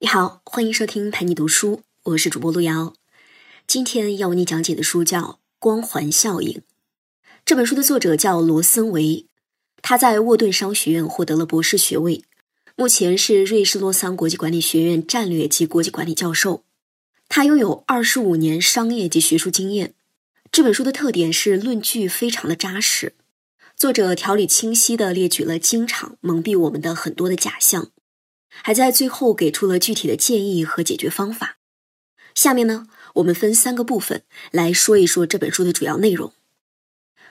你好，欢迎收听陪你读书，我是主播路遥。今天要为你讲解的书叫《光环效应》。这本书的作者叫罗森维，他在沃顿商学院获得了博士学位，目前是瑞士洛桑国际管理学院战略及国际管理教授。他拥有二十五年商业及学术经验。这本书的特点是论据非常的扎实，作者条理清晰地列举了经常蒙蔽我们的很多的假象。还在最后给出了具体的建议和解决方法。下面呢，我们分三个部分来说一说这本书的主要内容。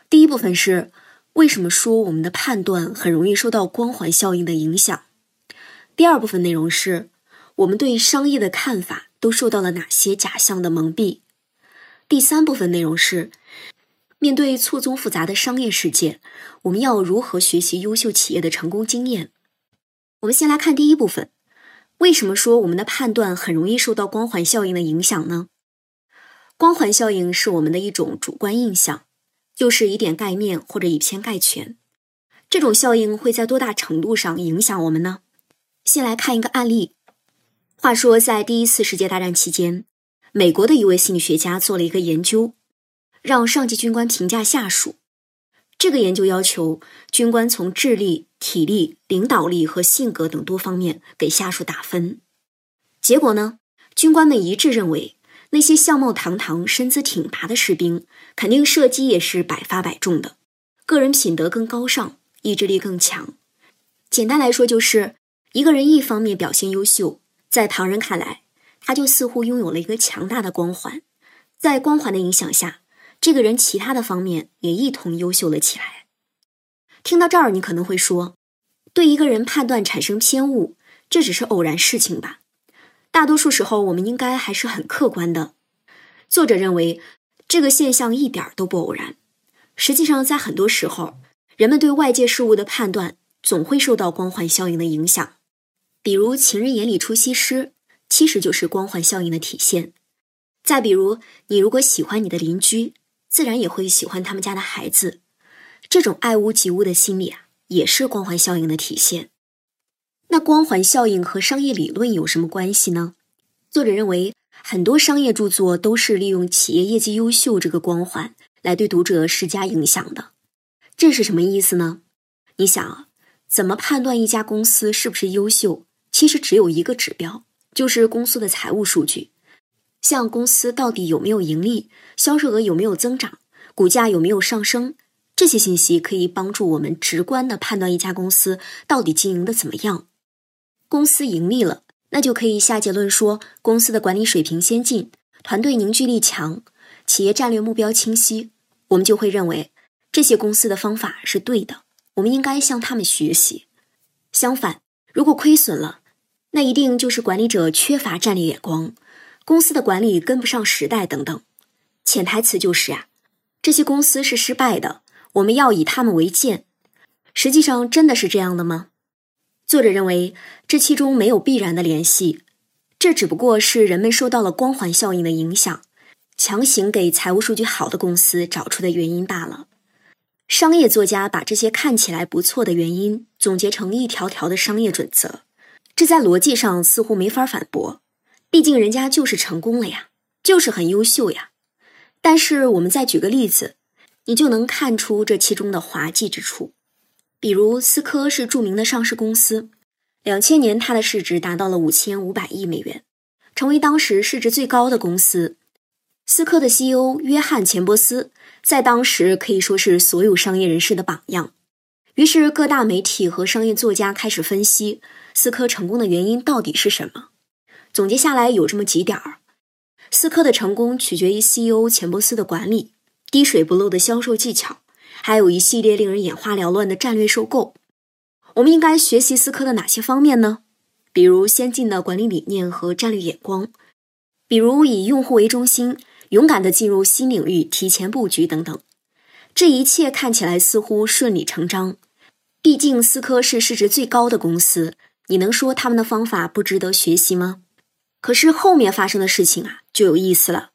第一部分是为什么说我们的判断很容易受到光环效应的影响。第二部分内容是我们对商业的看法都受到了哪些假象的蒙蔽。第三部分内容是面对错综复杂的商业世界，我们要如何学习优秀企业的成功经验。我们先来看第一部分，为什么说我们的判断很容易受到光环效应的影响呢？光环效应是我们的一种主观印象，就是以点盖面或者以偏概全。这种效应会在多大程度上影响我们呢？先来看一个案例。话说，在第一次世界大战期间，美国的一位心理学家做了一个研究，让上级军官评价下属。这个研究要求军官从智力、体力、领导力和性格等多方面给下属打分。结果呢，军官们一致认为，那些相貌堂堂、身姿挺拔的士兵，肯定射击也是百发百中的，个人品德更高尚，意志力更强。简单来说，就是一个人一方面表现优秀，在旁人看来，他就似乎拥有了一个强大的光环，在光环的影响下。这个人其他的方面也一同优秀了起来。听到这儿，你可能会说，对一个人判断产生偏误，这只是偶然事情吧？大多数时候，我们应该还是很客观的。作者认为，这个现象一点都不偶然。实际上，在很多时候，人们对外界事物的判断总会受到光环效应的影响。比如，情人眼里出西施，其实就是光环效应的体现。再比如，你如果喜欢你的邻居，自然也会喜欢他们家的孩子，这种爱屋及乌的心理啊，也是光环效应的体现。那光环效应和商业理论有什么关系呢？作者认为，很多商业著作都是利用企业业绩优秀这个光环来对读者施加影响的。这是什么意思呢？你想啊，怎么判断一家公司是不是优秀？其实只有一个指标，就是公司的财务数据。像公司到底有没有盈利，销售额有没有增长，股价有没有上升，这些信息可以帮助我们直观的判断一家公司到底经营的怎么样。公司盈利了，那就可以下结论说公司的管理水平先进，团队凝聚力强，企业战略目标清晰。我们就会认为这些公司的方法是对的，我们应该向他们学习。相反，如果亏损了，那一定就是管理者缺乏战略眼光。公司的管理跟不上时代等等，潜台词就是啊，这些公司是失败的，我们要以他们为鉴。实际上真的是这样的吗？作者认为这其中没有必然的联系，这只不过是人们受到了光环效应的影响，强行给财务数据好的公司找出的原因罢了。商业作家把这些看起来不错的原因总结成一条条的商业准则，这在逻辑上似乎没法反驳。毕竟人家就是成功了呀，就是很优秀呀。但是我们再举个例子，你就能看出这其中的滑稽之处。比如思科是著名的上市公司，两千年它的市值达到了五千五百亿美元，成为当时市值最高的公司。思科的 CEO 约翰钱伯斯在当时可以说是所有商业人士的榜样。于是各大媒体和商业作家开始分析思科成功的原因到底是什么。总结下来有这么几点儿：思科的成功取决于 CEO 钱伯斯的管理、滴水不漏的销售技巧，还有一系列令人眼花缭乱的战略收购。我们应该学习思科的哪些方面呢？比如先进的管理理念和战略眼光，比如以用户为中心，勇敢地进入新领域，提前布局等等。这一切看起来似乎顺理成章，毕竟思科是市值最高的公司，你能说他们的方法不值得学习吗？可是后面发生的事情啊，就有意思了。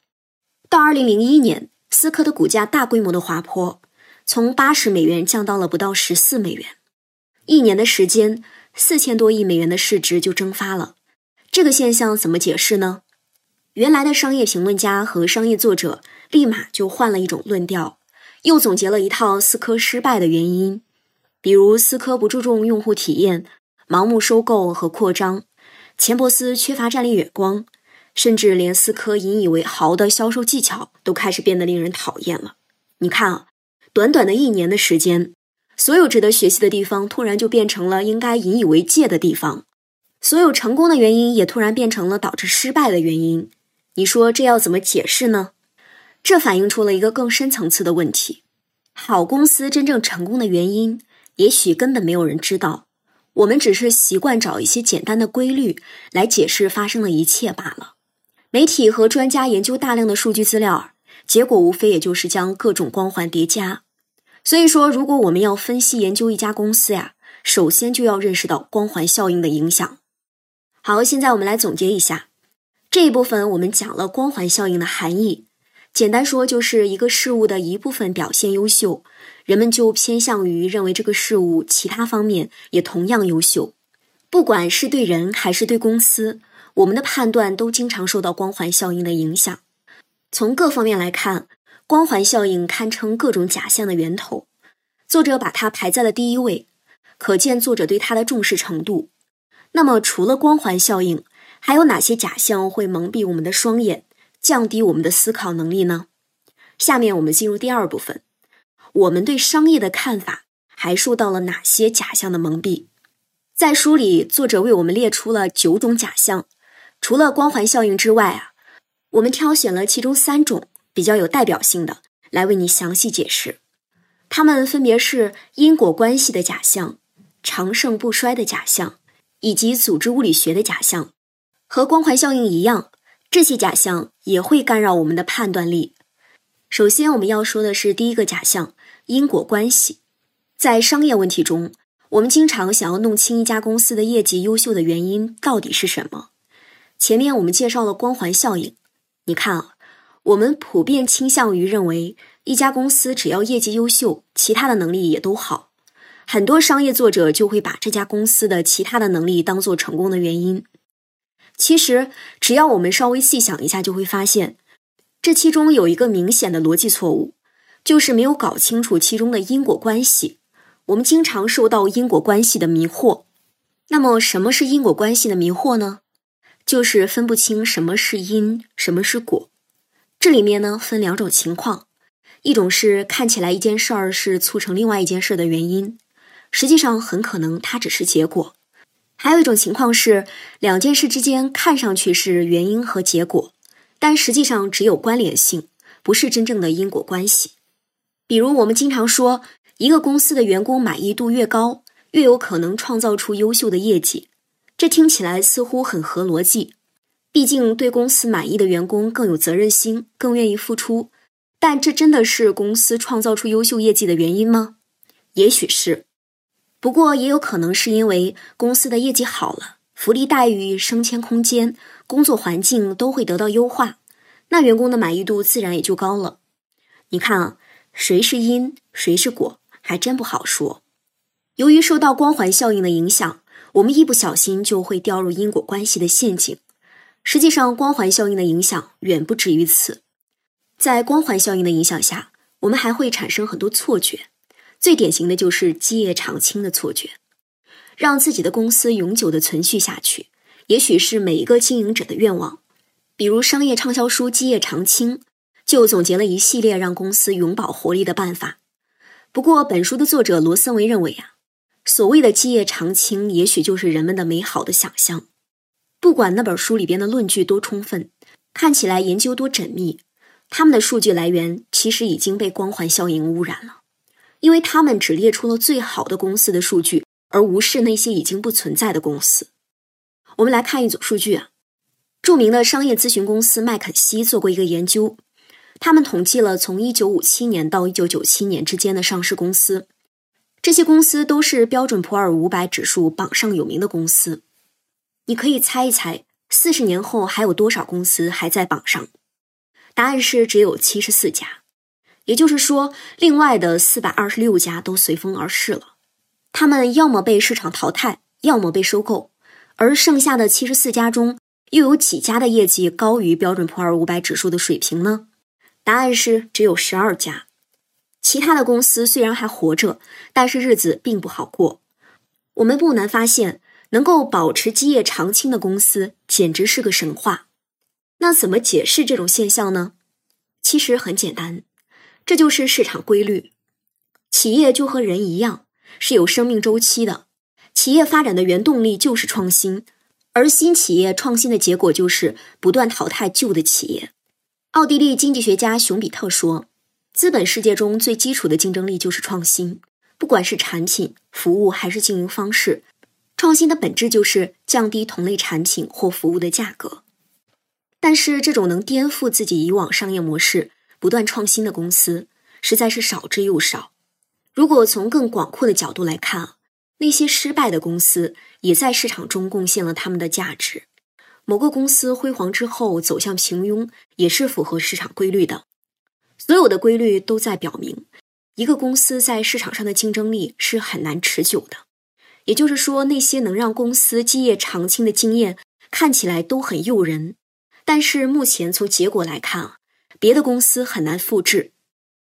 到二零零一年，思科的股价大规模的滑坡，从八十美元降到了不到十四美元。一年的时间，四千多亿美元的市值就蒸发了。这个现象怎么解释呢？原来的商业评论家和商业作者立马就换了一种论调，又总结了一套思科失败的原因，比如思科不注重用户体验，盲目收购和扩张，钱伯斯缺乏战略眼光，甚至连思科引以为豪的销售技巧都开始变得令人讨厌了。你看啊，短短的一年的时间，所有值得学习的地方突然就变成了应该引以为戒的地方。所有成功的原因也突然变成了导致失败的原因，你说这要怎么解释呢？这反映出了一个更深层次的问题：好公司真正成功的原因，也许根本没有人知道。我们只是习惯找一些简单的规律来解释发生的一切罢了。媒体和专家研究大量的数据资料，结果无非也就是将各种光环叠加。所以说，如果我们要分析研究一家公司呀，首先就要认识到光环效应的影响。好，现在我们来总结一下这一部分。我们讲了光环效应的含义，简单说就是一个事物的一部分表现优秀，人们就偏向于认为这个事物其他方面也同样优秀。不管是对人还是对公司，我们的判断都经常受到光环效应的影响。从各方面来看，光环效应堪称各种假象的源头。作者把它排在了第一位，可见作者对它的重视程度。那么，除了光环效应，还有哪些假象会蒙蔽我们的双眼，降低我们的思考能力呢？下面我们进入第二部分，我们对商业的看法还受到了哪些假象的蒙蔽？在书里，作者为我们列出了九种假象，除了光环效应之外啊，我们挑选了其中三种比较有代表性的来为你详细解释。它们分别是因果关系的假象、长盛不衰的假象。以及组织物理学的假象，和光环效应一样，这些假象也会干扰我们的判断力。首先，我们要说的是第一个假象——因果关系。在商业问题中，我们经常想要弄清一家公司的业绩优秀的原因到底是什么。前面我们介绍了光环效应，你看啊，我们普遍倾向于认为一家公司只要业绩优秀，其他的能力也都好。很多商业作者就会把这家公司的其他的能力当做成功的原因。其实，只要我们稍微细想一下，就会发现，这其中有一个明显的逻辑错误，就是没有搞清楚其中的因果关系。我们经常受到因果关系的迷惑。那么，什么是因果关系的迷惑呢？就是分不清什么是因，什么是果。这里面呢，分两种情况：一种是看起来一件事儿是促成另外一件事儿的原因。实际上很可能它只是结果，还有一种情况是两件事之间看上去是原因和结果，但实际上只有关联性，不是真正的因果关系。比如我们经常说，一个公司的员工满意度越高，越有可能创造出优秀的业绩，这听起来似乎很合逻辑。毕竟对公司满意的员工更有责任心，更愿意付出。但这真的是公司创造出优秀业绩的原因吗？也许是。不过也有可能是因为公司的业绩好了，福利待遇、升迁空间、工作环境都会得到优化，那员工的满意度自然也就高了。你看啊，谁是因，谁是果，还真不好说。由于受到光环效应的影响，我们一不小心就会掉入因果关系的陷阱。实际上，光环效应的影响远不止于此。在光环效应的影响下，我们还会产生很多错觉。最典型的就是基业长青的错觉，让自己的公司永久的存续下去，也许是每一个经营者的愿望。比如商业畅销书《基业长青》就总结了一系列让公司永葆活力的办法。不过，本书的作者罗森维认为啊，所谓的基业长青，也许就是人们的美好的想象。不管那本书里边的论据多充分，看起来研究多缜密，他们的数据来源其实已经被光环效应污染了。因为他们只列出了最好的公司的数据，而无视那些已经不存在的公司。我们来看一组数据啊，著名的商业咨询公司麦肯锡做过一个研究，他们统计了从1957年到1997年之间的上市公司，这些公司都是标准普尔五百指数榜上有名的公司。你可以猜一猜，四十年后还有多少公司还在榜上？答案是只有七十四家。也就是说，另外的四百二十六家都随风而逝了，他们要么被市场淘汰，要么被收购，而剩下的七十四家中，又有几家的业绩高于标准普尔五百指数的水平呢？答案是只有十二家。其他的公司虽然还活着，但是日子并不好过。我们不难发现，能够保持基业长青的公司简直是个神话。那怎么解释这种现象呢？其实很简单，这就是市场规律。企业就和人一样，是有生命周期的。企业发展的原动力就是创新，而新企业创新的结果就是不断淘汰旧的企业。奥地利经济学家熊彼特说。资本世界中最基础的竞争力就是创新，不管是产品、服务还是经营方式，创新的本质就是降低同类产品或服务的价格。但是，这种能颠覆自己以往商业模式、不断创新的公司，实在是少之又少。如果从更广阔的角度来看，那些失败的公司也在市场中贡献了他们的价值。某个公司辉煌之后走向平庸，也是符合市场规律的。所有的规律都在表明，一个公司在市场上的竞争力是很难持久的。也就是说，那些能让公司基业长青的经验看起来都很诱人，但是目前从结果来看啊，别的公司很难复制。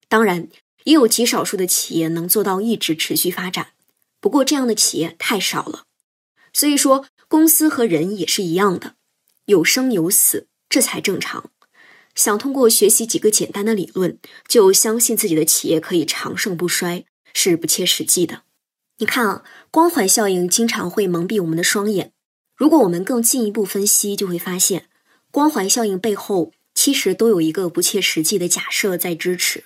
当然，也有极少数的企业能做到一直持续发展，不过这样的企业太少了。所以说，公司和人也是一样的，有生有死，这才正常。想通过学习几个简单的理论，就相信自己的企业可以长盛不衰，是不切实际的。你看啊，光环效应经常会蒙蔽我们的双眼。如果我们更进一步分析，就会发现，光环效应背后其实都有一个不切实际的假设在支持。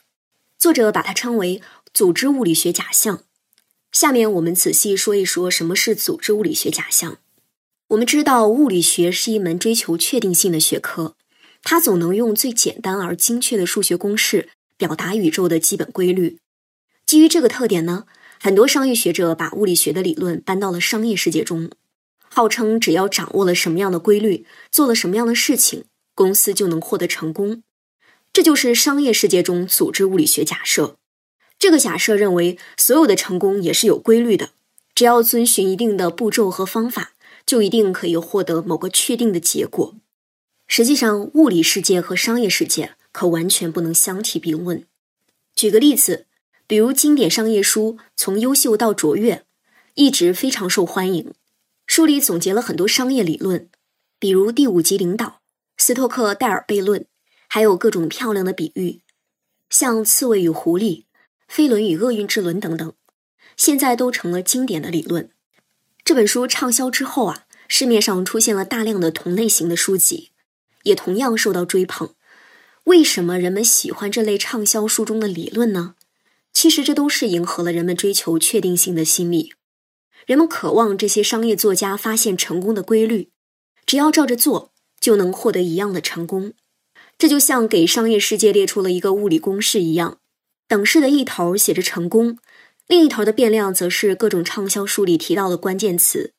作者把它称为组织物理学假象。下面我们仔细说一说什么是组织物理学假象。我们知道，物理学是一门追求确定性的学科。它总能用最简单而精确的数学公式表达宇宙的基本规律。基于这个特点呢，很多商业学者把物理学的理论搬到了商业世界中，号称只要掌握了什么样的规律，做了什么样的事情，公司就能获得成功。这就是商业世界中组织物理学假设。这个假设认为，所有的成功也是有规律的，只要遵循一定的步骤和方法，就一定可以获得某个确定的结果。实际上，物理世界和商业世界可完全不能相提并论。举个例子，比如经典商业书《从优秀到卓越》，一直非常受欢迎。书里总结了很多商业理论，比如第五级领导、斯托克戴尔悖论，还有各种漂亮的比喻，像刺猬与狐狸、飞轮与厄运之轮等等，现在都成了经典的理论。这本书畅销之后啊，市面上出现了大量的同类型的书籍。也同样受到追捧。为什么人们喜欢这类畅销书中的理论呢？其实这都是迎合了人们追求确定性的心理。人们渴望这些商业作家发现成功的规律，只要照着做就能获得一样的成功。这就像给商业世界列出了一个物理公式一样，等式的一头写着成功，另一头的变量则是各种畅销书里提到的关键词。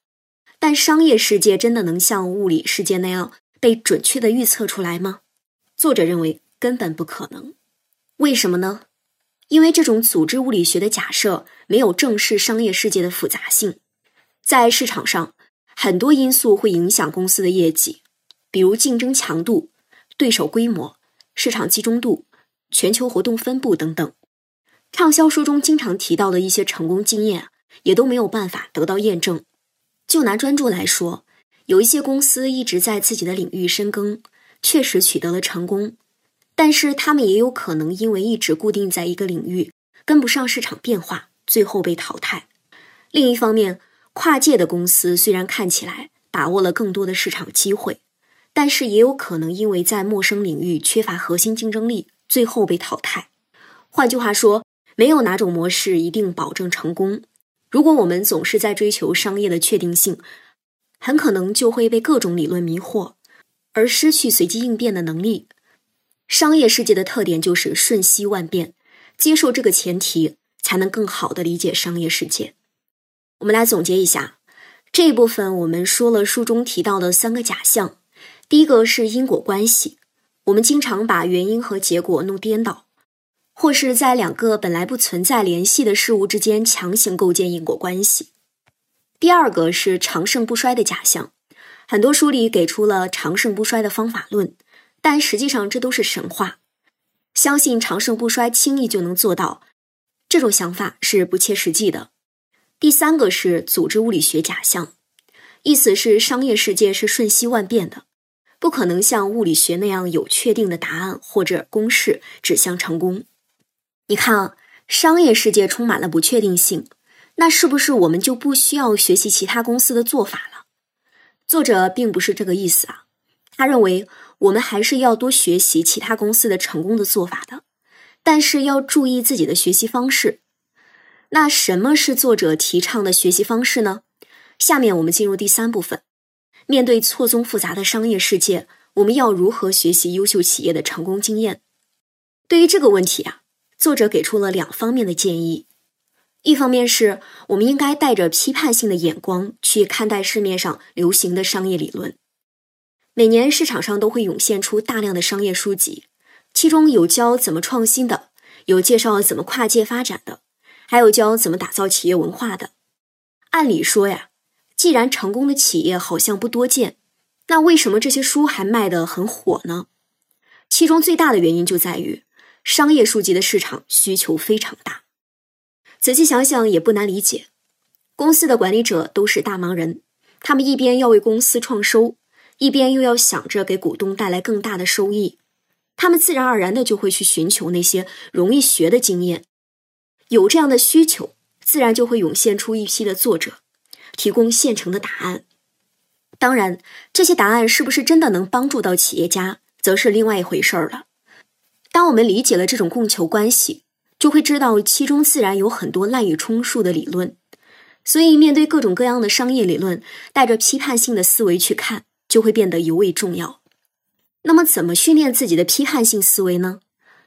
但商业世界真的能像物理世界那样？被准确的预测出来吗？作者认为根本不可能。为什么呢？因为这种组织物理学的假设没有正视商业世界的复杂性。在市场上，很多因素会影响公司的业绩，比如竞争强度、对手规模、市场集中度、全球活动分布等等。畅销书中经常提到的一些成功经验，也都没有办法得到验证。就拿专注来说。有一些公司一直在自己的领域深耕，确实取得了成功，但是他们也有可能因为一直固定在一个领域，跟不上市场变化，最后被淘汰。另一方面，跨界的公司虽然看起来把握了更多的市场机会，但是也有可能因为在陌生领域缺乏核心竞争力，最后被淘汰。换句话说，没有哪种模式一定保证成功。如果我们总是在追求商业的确定性，很可能就会被各种理论迷惑，而失去随机应变的能力。商业世界的特点就是瞬息万变，接受这个前提，才能更好的理解商业世界。我们来总结一下这一部分，我们说了书中提到的三个假象。第一个是因果关系，我们经常把原因和结果弄颠倒，或是在两个本来不存在联系的事物之间强行构建因果关系。第二个是长盛不衰的假象，很多书里给出了长盛不衰的方法论，但实际上这都是神话。相信长盛不衰轻易就能做到，这种想法是不切实际的。第三个是组织物理学假象，意思是商业世界是瞬息万变的，不可能像物理学那样有确定的答案或者公式指向成功。你看啊，商业世界充满了不确定性，那是不是我们就不需要学习其他公司的做法了？作者并不是这个意思啊，他认为。我们还是要多学习其他公司的成功的做法的，但是要注意自己的学习方式。那什么是作者提倡的学习方式呢？下面我们进入第三部分。面对错综复杂的商业世界，我们要如何学习优秀企业的成功经验？对于这个问题啊，作者给出了两方面的建议。一方面是我们应该带着批判性的眼光去看待市面上流行的商业理论。每年市场上都会涌现出大量的商业书籍，其中有教怎么创新的，有介绍怎么跨界发展的，还有教怎么打造企业文化的。按理说呀，既然成功的企业好像不多见，那为什么这些书还卖得很火呢？其中最大的原因就在于商业书籍的市场需求非常大。仔细想想也不难理解，公司的管理者都是大忙人，他们一边要为公司创收。一边又要想着给股东带来更大的收益，他们自然而然的就会去寻求那些容易学的经验。有这样的需求，自然就会涌现出一批的作者，提供现成的答案。当然，这些答案是不是真的能帮助到企业家，则是另外一回事儿了。当我们理解了这种供求关系，就会知道其中自然有很多滥竽充数的理论。所以，面对各种各样的商业理论，带着批判性的思维去看。就会变得尤为重要。那么，怎么训练自己的批判性思维呢？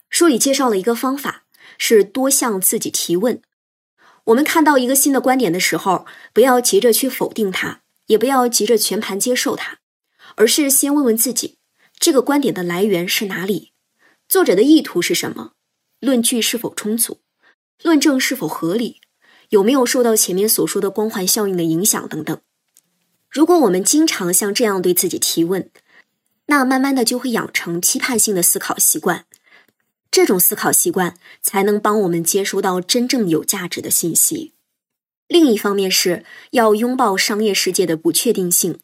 书里介绍了一个方法，是多向自己提问。我们看到一个新的观点的时候，不要急着去否定它，也不要急着全盘接受它，而是先问问自己：这个观点的来源是哪里？作者的意图是什么？论据是否充足？论证是否合理？有没有受到前面所说的光环效应的影响？等等。如果我们经常像这样对自己提问，那慢慢的就会养成批判性的思考习惯。这种思考习惯才能帮我们接收到真正有价值的信息。另一方面是要拥抱商业世界的不确定性。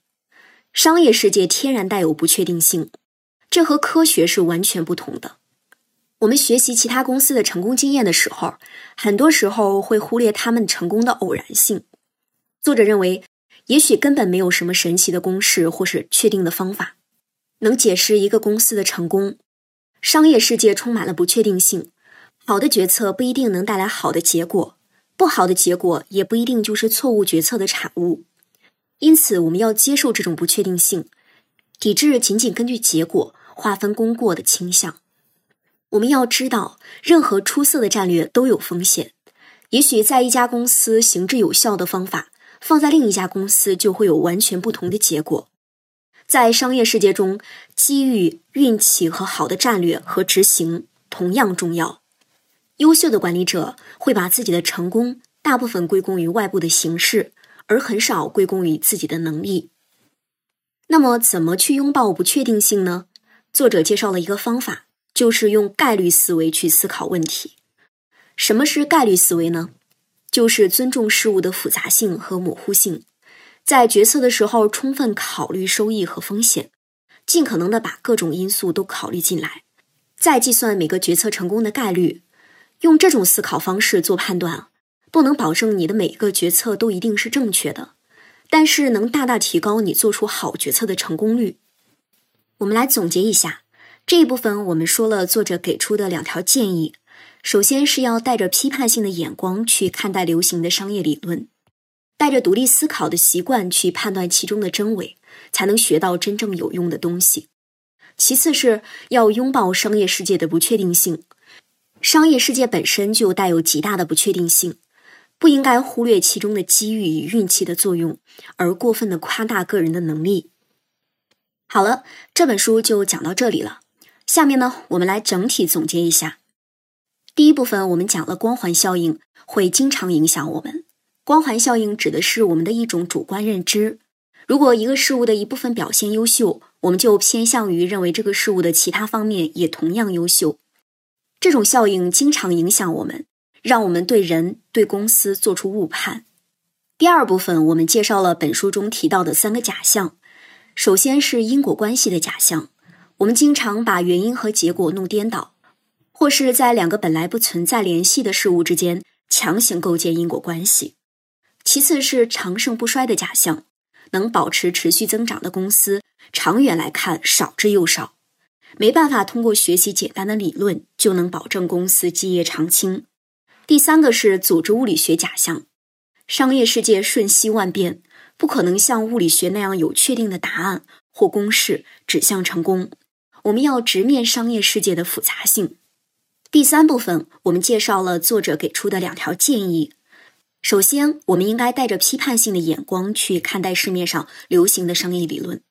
商业世界天然带有不确定性，这和科学是完全不同的。我们学习其他公司的成功经验的时候，很多时候会忽略他们成功的偶然性。作者认为。也许根本没有什么神奇的公式或是确定的方法，能解释一个公司的成功。商业世界充满了不确定性，好的决策不一定能带来好的结果，不好的结果也不一定就是错误决策的产物。因此，我们要接受这种不确定性，抵制仅仅根据结果划分功过的倾向。我们要知道，任何出色的战略都有风险。也许在一家公司行之有效的方法。放在另一家公司就会有完全不同的结果。在商业世界中，机遇、运气和好的战略和执行同样重要。优秀的管理者会把自己的成功大部分归功于外部的形式，而很少归功于自己的能力。那么，怎么去拥抱不确定性呢？作者介绍了一个方法，就是用概率思维去思考问题。什么是概率思维呢？就是尊重事物的复杂性和模糊性，在决策的时候充分考虑收益和风险，尽可能的把各种因素都考虑进来，再计算每个决策成功的概率。用这种思考方式做判断，不能保证你的每一个决策都一定是正确的，但是能大大提高你做出好决策的成功率。我们来总结一下这一部分，我们说了作者给出的两条建议。首先是要带着批判性的眼光去看待流行的商业理论，带着独立思考的习惯去判断其中的真伪，才能学到真正有用的东西。其次是要拥抱商业世界的不确定性，商业世界本身就带有极大的不确定性，不应该忽略其中的机遇与运气的作用，而过分的夸大个人的能力。好了，这本书就讲到这里了。下面呢，我们来整体总结一下。第一部分我们讲了光环效应会经常影响我们。光环效应指的是我们的一种主观认知，如果一个事物的一部分表现优秀，我们就偏向于认为这个事物的其他方面也同样优秀。这种效应经常影响我们，让我们对人、对公司做出误判。第二部分，我们介绍了本书中提到的三个假象。首先是因果关系的假象，我们经常把原因和结果弄颠倒，或是在两个本来不存在联系的事物之间强行构建因果关系。其次是长盛不衰的假象，能保持持续增长的公司，长远来看少之又少，没办法通过学习简单的理论就能保证公司基业长青。第三个是组织物理学假象，商业世界瞬息万变。不可能像物理学那样有确定的答案或公式指向成功。我们要直面商业世界的复杂性。第三部分，我们介绍了作者给出的两条建议。首先，我们应该带着批判性的眼光去看待市面上流行的商业理论，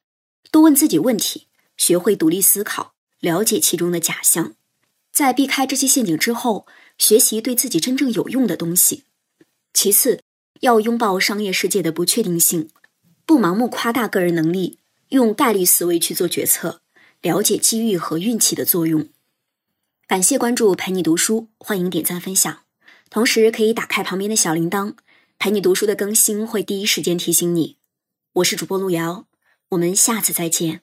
多问自己问题，学会独立思考，了解其中的假象，在避开这些陷阱之后，学习对自己真正有用的东西。其次。要拥抱商业世界的不确定性，不盲目夸大个人能力，用概率思维去做决策，了解机遇和运气的作用。感谢关注陪你读书，欢迎点赞分享，同时可以打开旁边的小铃铛，陪你读书的更新会第一时间提醒你。我是主播路遥，我们下次再见。